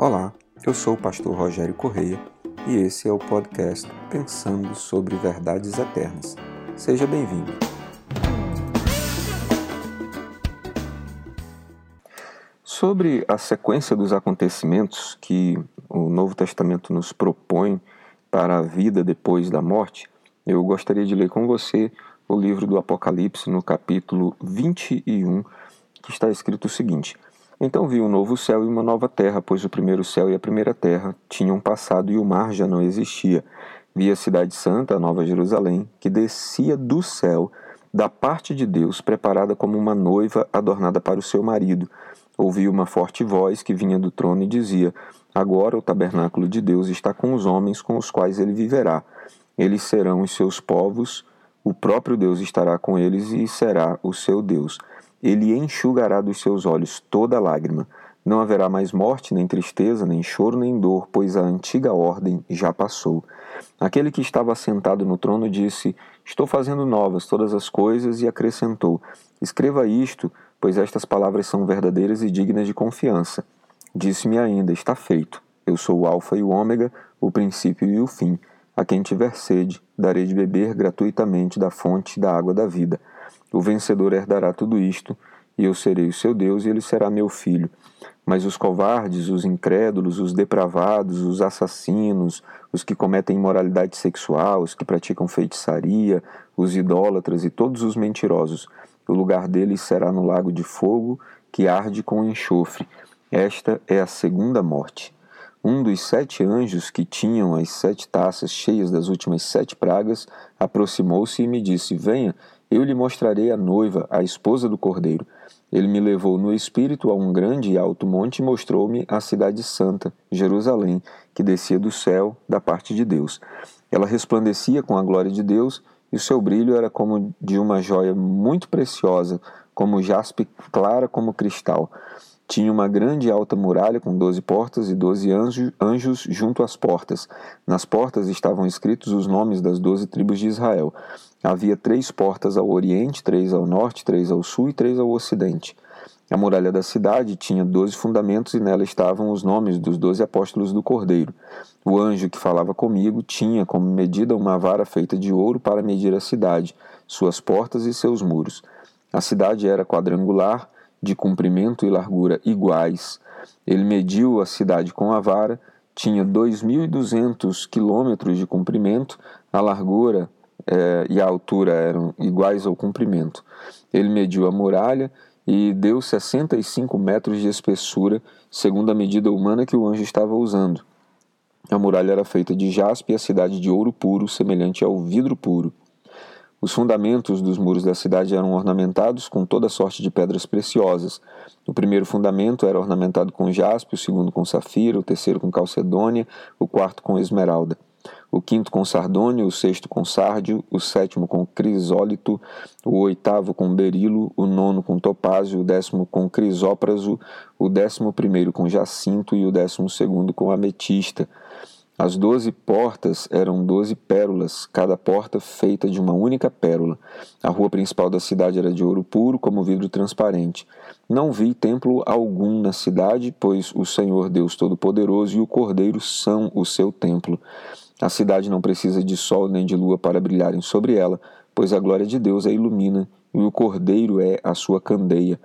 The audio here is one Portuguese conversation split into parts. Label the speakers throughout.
Speaker 1: Olá, eu sou o pastor Rogério Correia e esse é o podcast Pensando sobre Verdades Eternas. Seja bem-vindo. Sobre a sequência dos acontecimentos que o Novo Testamento nos propõe para a vida depois da morte, eu gostaria de ler com você o livro do Apocalipse no capítulo 21, que está escrito o seguinte: então vi um novo céu e uma nova terra, pois o primeiro céu e a primeira terra tinham passado e o mar já não existia. Vi a cidade santa, a nova Jerusalém, que descia do céu, da parte de Deus, preparada como uma noiva adornada para o seu marido. Ouvi uma forte voz que vinha do trono e dizia: Agora o tabernáculo de Deus está com os homens com os quais ele viverá. Eles serão os seus povos, o próprio Deus estará com eles e será o seu Deus. Ele enxugará dos seus olhos toda lágrima. Não haverá mais morte, nem tristeza, nem choro, nem dor, pois a antiga ordem já passou. Aquele que estava sentado no trono disse: Estou fazendo novas todas as coisas, e acrescentou: Escreva isto, pois estas palavras são verdadeiras e dignas de confiança. Disse-me ainda: Está feito. Eu sou o Alfa e o Ômega, o princípio e o fim. A quem tiver sede, darei de beber gratuitamente da fonte da água da vida. O vencedor herdará tudo isto, e eu serei o seu Deus, e ele será meu filho. Mas os covardes, os incrédulos, os depravados, os assassinos, os que cometem imoralidade sexual, os que praticam feitiçaria, os idólatras e todos os mentirosos, o lugar deles será no lago de fogo que arde com enxofre. Esta é a segunda morte. Um dos sete anjos que tinham as sete taças cheias das últimas sete pragas aproximou-se e me disse: Venha eu lhe mostrarei a noiva, a esposa do cordeiro. Ele me levou no espírito a um grande e alto monte e mostrou-me a cidade santa, Jerusalém, que descia do céu, da parte de Deus. Ela resplandecia com a glória de Deus, e o seu brilho era como de uma joia muito preciosa, como jaspe clara como cristal. Tinha uma grande alta muralha com doze portas e doze anjos junto às portas. Nas portas estavam escritos os nomes das doze tribos de Israel. Havia três portas ao oriente, três ao norte, três ao sul e três ao ocidente. A muralha da cidade tinha doze fundamentos e nela estavam os nomes dos doze apóstolos do Cordeiro. O anjo que falava comigo tinha como medida uma vara feita de ouro para medir a cidade, suas portas e seus muros. A cidade era quadrangular de comprimento e largura iguais. Ele mediu a cidade com a vara, tinha 2.200 quilômetros de comprimento, a largura eh, e a altura eram iguais ao comprimento. Ele mediu a muralha e deu 65 metros de espessura, segundo a medida humana que o anjo estava usando. A muralha era feita de jaspe e a cidade de ouro puro, semelhante ao vidro puro. Os fundamentos dos muros da cidade eram ornamentados com toda sorte de pedras preciosas. O primeiro fundamento era ornamentado com jaspe, o segundo com safira, o terceiro com calcedônia, o quarto com esmeralda. O quinto com sardônio, o sexto com sárdio, o sétimo com crisólito, o oitavo com berilo, o nono com topázio, o décimo com crisópraso, o décimo primeiro com jacinto e o décimo segundo com ametista. As doze portas eram doze pérolas, cada porta feita de uma única pérola. A rua principal da cidade era de ouro puro, como vidro transparente. Não vi templo algum na cidade, pois o Senhor Deus Todo-Poderoso e o Cordeiro são o seu templo. A cidade não precisa de sol nem de lua para brilharem sobre ela, pois a glória de Deus a ilumina e o Cordeiro é a sua candeia.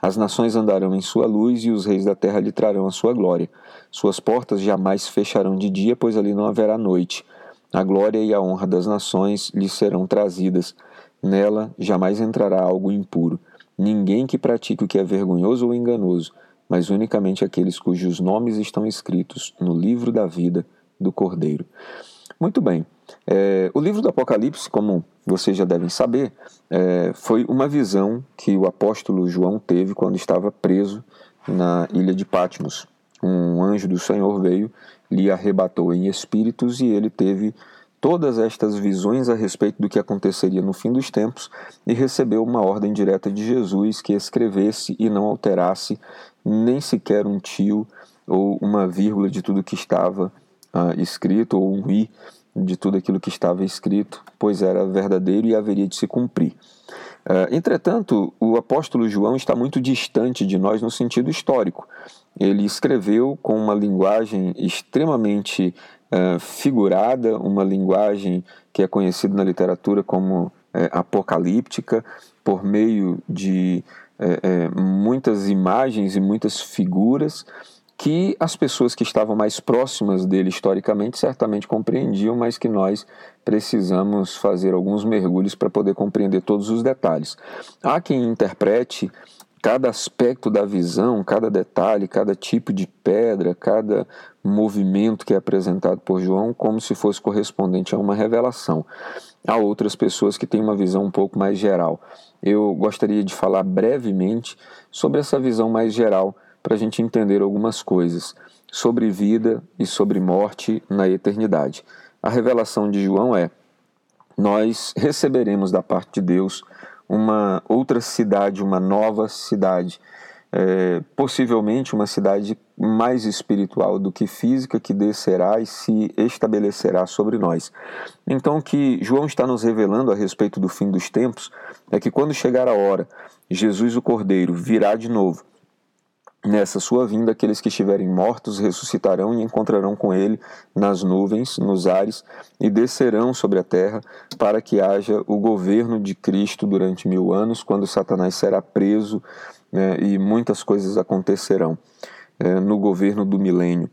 Speaker 1: As nações andarão em sua luz e os reis da terra lhe trarão a sua glória. Suas portas jamais fecharão de dia, pois ali não haverá noite. A glória e a honra das nações lhe serão trazidas. Nela jamais entrará algo impuro. Ninguém que pratique o que é vergonhoso ou enganoso, mas unicamente aqueles cujos nomes estão escritos no livro da vida do Cordeiro. Muito bem. É, o livro do Apocalipse, como vocês já devem saber, é, foi uma visão que o apóstolo João teve quando estava preso na ilha de Patmos. Um anjo do Senhor veio, lhe arrebatou em espíritos e ele teve todas estas visões a respeito do que aconteceria no fim dos tempos e recebeu uma ordem direta de Jesus que escrevesse e não alterasse nem sequer um tio ou uma vírgula de tudo que estava uh, escrito ou um i de tudo aquilo que estava escrito, pois era verdadeiro e haveria de se cumprir. entretanto, o apóstolo João está muito distante de nós no sentido histórico. Ele escreveu com uma linguagem extremamente uh, figurada, uma linguagem que é conhecida na literatura como uh, apocalíptica, por meio de muitas imagens e muitas figuras que as pessoas que estavam mais próximas dele historicamente certamente compreendiam, mas que nós precisamos fazer alguns mergulhos para poder compreender todos os detalhes. Há quem interprete cada aspecto da visão, cada detalhe, cada tipo de pedra, cada movimento que é apresentado por João como se fosse correspondente a uma revelação. Há outras pessoas que têm uma visão um pouco mais geral. Eu gostaria de falar brevemente sobre essa visão mais geral para a gente entender algumas coisas sobre vida e sobre morte na eternidade. A revelação de João é: nós receberemos da parte de Deus uma outra cidade, uma nova cidade, é, possivelmente uma cidade mais espiritual do que física, que descerá e se estabelecerá sobre nós. Então, o que João está nos revelando a respeito do fim dos tempos é que quando chegar a hora, Jesus, o Cordeiro, virá de novo Nessa sua vinda, aqueles que estiverem mortos ressuscitarão e encontrarão com ele nas nuvens, nos ares, e descerão sobre a terra, para que haja o governo de Cristo durante mil anos, quando Satanás será preso né, e muitas coisas acontecerão é, no governo do milênio.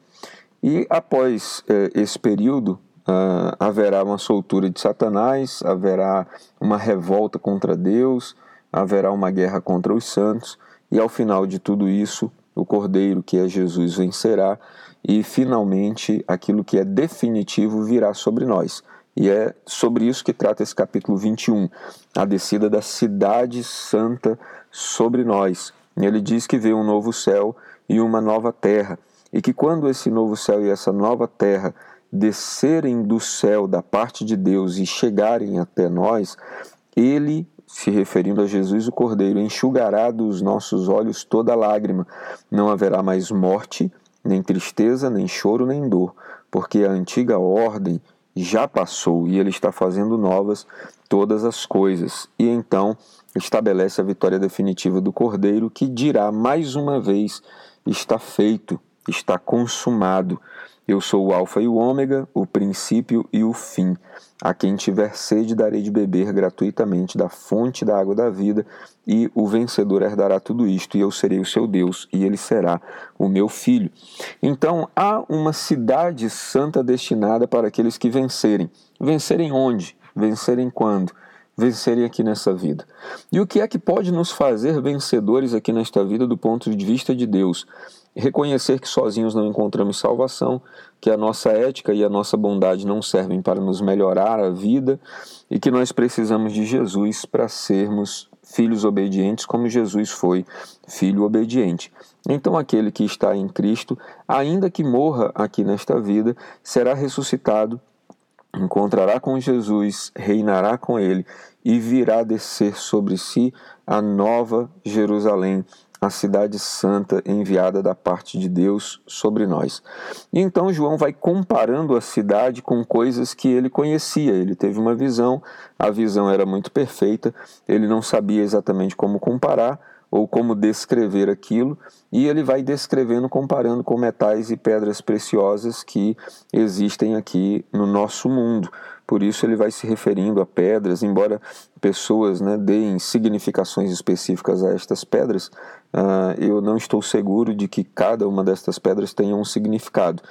Speaker 1: E após é, esse período, ah, haverá uma soltura de Satanás, haverá uma revolta contra Deus, haverá uma guerra contra os santos, e ao final de tudo isso, o Cordeiro, que é Jesus, vencerá e finalmente aquilo que é definitivo virá sobre nós. E é sobre isso que trata esse capítulo 21, a descida da cidade santa sobre nós. Ele diz que vê um novo céu e uma nova terra, e que quando esse novo céu e essa nova terra descerem do céu da parte de Deus e chegarem até nós, ele se referindo a Jesus o Cordeiro, enxugará dos nossos olhos toda lágrima. Não haverá mais morte, nem tristeza, nem choro, nem dor, porque a antiga ordem já passou e ele está fazendo novas todas as coisas. E então estabelece a vitória definitiva do Cordeiro, que dirá mais uma vez: está feito, está consumado. Eu sou o Alfa e o Ômega, o princípio e o fim. A quem tiver sede, darei de beber gratuitamente da fonte da água da vida, e o vencedor herdará tudo isto, e eu serei o seu Deus, e ele será o meu filho. Então, há uma cidade santa destinada para aqueles que vencerem. Vencerem onde? Vencerem quando? vencerem aqui nessa vida. E o que é que pode nos fazer vencedores aqui nesta vida do ponto de vista de Deus? Reconhecer que sozinhos não encontramos salvação, que a nossa ética e a nossa bondade não servem para nos melhorar a vida e que nós precisamos de Jesus para sermos filhos obedientes, como Jesus foi filho obediente. Então, aquele que está em Cristo, ainda que morra aqui nesta vida, será ressuscitado, encontrará com Jesus, reinará com ele e virá descer sobre si a nova Jerusalém a cidade santa enviada da parte de Deus sobre nós. E então João vai comparando a cidade com coisas que ele conhecia. Ele teve uma visão, a visão era muito perfeita, ele não sabia exatamente como comparar ou como descrever aquilo, e ele vai descrevendo comparando com metais e pedras preciosas que existem aqui no nosso mundo. Por isso ele vai se referindo a pedras, embora pessoas né, deem significações específicas a estas pedras, uh, eu não estou seguro de que cada uma destas pedras tenha um significado.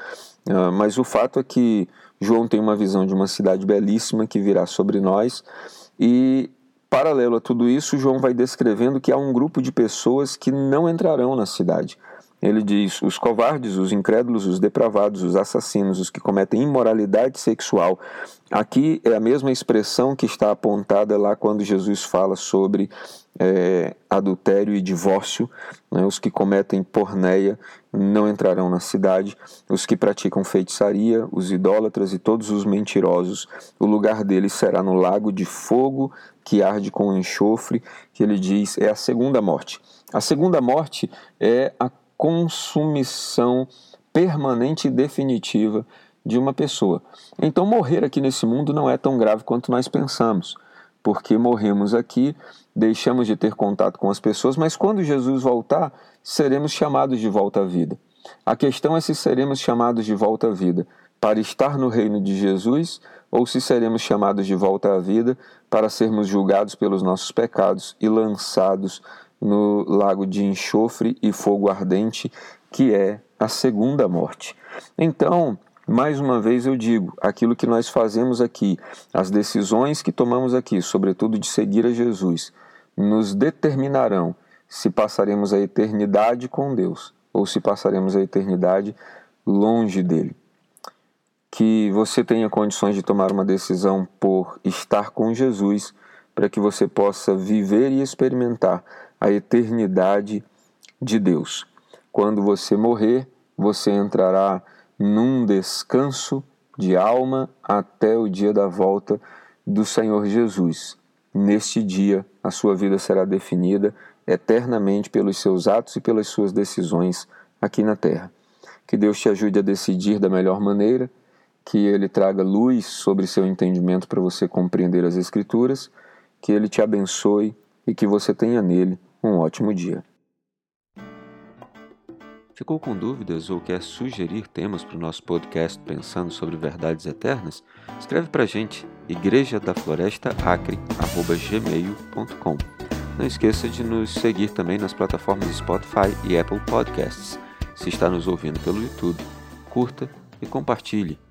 Speaker 1: Uh, mas o fato é que João tem uma visão de uma cidade belíssima que virá sobre nós e Paralelo a tudo isso, João vai descrevendo que há um grupo de pessoas que não entrarão na cidade. Ele diz: os covardes, os incrédulos, os depravados, os assassinos, os que cometem imoralidade sexual. Aqui é a mesma expressão que está apontada lá quando Jesus fala sobre é, adultério e divórcio. Né? Os que cometem porneia não entrarão na cidade. Os que praticam feitiçaria, os idólatras e todos os mentirosos, o lugar deles será no lago de fogo que arde com enxofre, que ele diz é a segunda morte. A segunda morte é a consumição permanente e definitiva de uma pessoa. Então, morrer aqui nesse mundo não é tão grave quanto nós pensamos. porque morremos aqui, deixamos de ter contato com as pessoas, mas quando Jesus voltar, seremos chamados de volta à vida. A questão é se seremos chamados de volta à vida para estar no reino de Jesus ou se seremos chamados de volta à vida para sermos julgados pelos nossos pecados e lançados no lago de enxofre e fogo ardente, que é a segunda morte. Então, mais uma vez eu digo, aquilo que nós fazemos aqui, as decisões que tomamos aqui, sobretudo de seguir a Jesus, nos determinarão se passaremos a eternidade com Deus ou se passaremos a eternidade longe dele que você tenha condições de tomar uma decisão por estar com Jesus, para que você possa viver e experimentar a eternidade de Deus. Quando você morrer, você entrará num descanso de alma até o dia da volta do Senhor Jesus. Neste dia, a sua vida será definida eternamente pelos seus atos e pelas suas decisões aqui na terra. Que Deus te ajude a decidir da melhor maneira que ele traga luz sobre seu entendimento para você compreender as Escrituras, que ele te abençoe e que você tenha nele um ótimo dia.
Speaker 2: Ficou com dúvidas ou quer sugerir temas para o nosso podcast Pensando sobre Verdades Eternas? Escreve para a gente, igreja da floresta acre@gmail.com. Não esqueça de nos seguir também nas plataformas Spotify e Apple Podcasts. Se está nos ouvindo pelo YouTube, curta e compartilhe.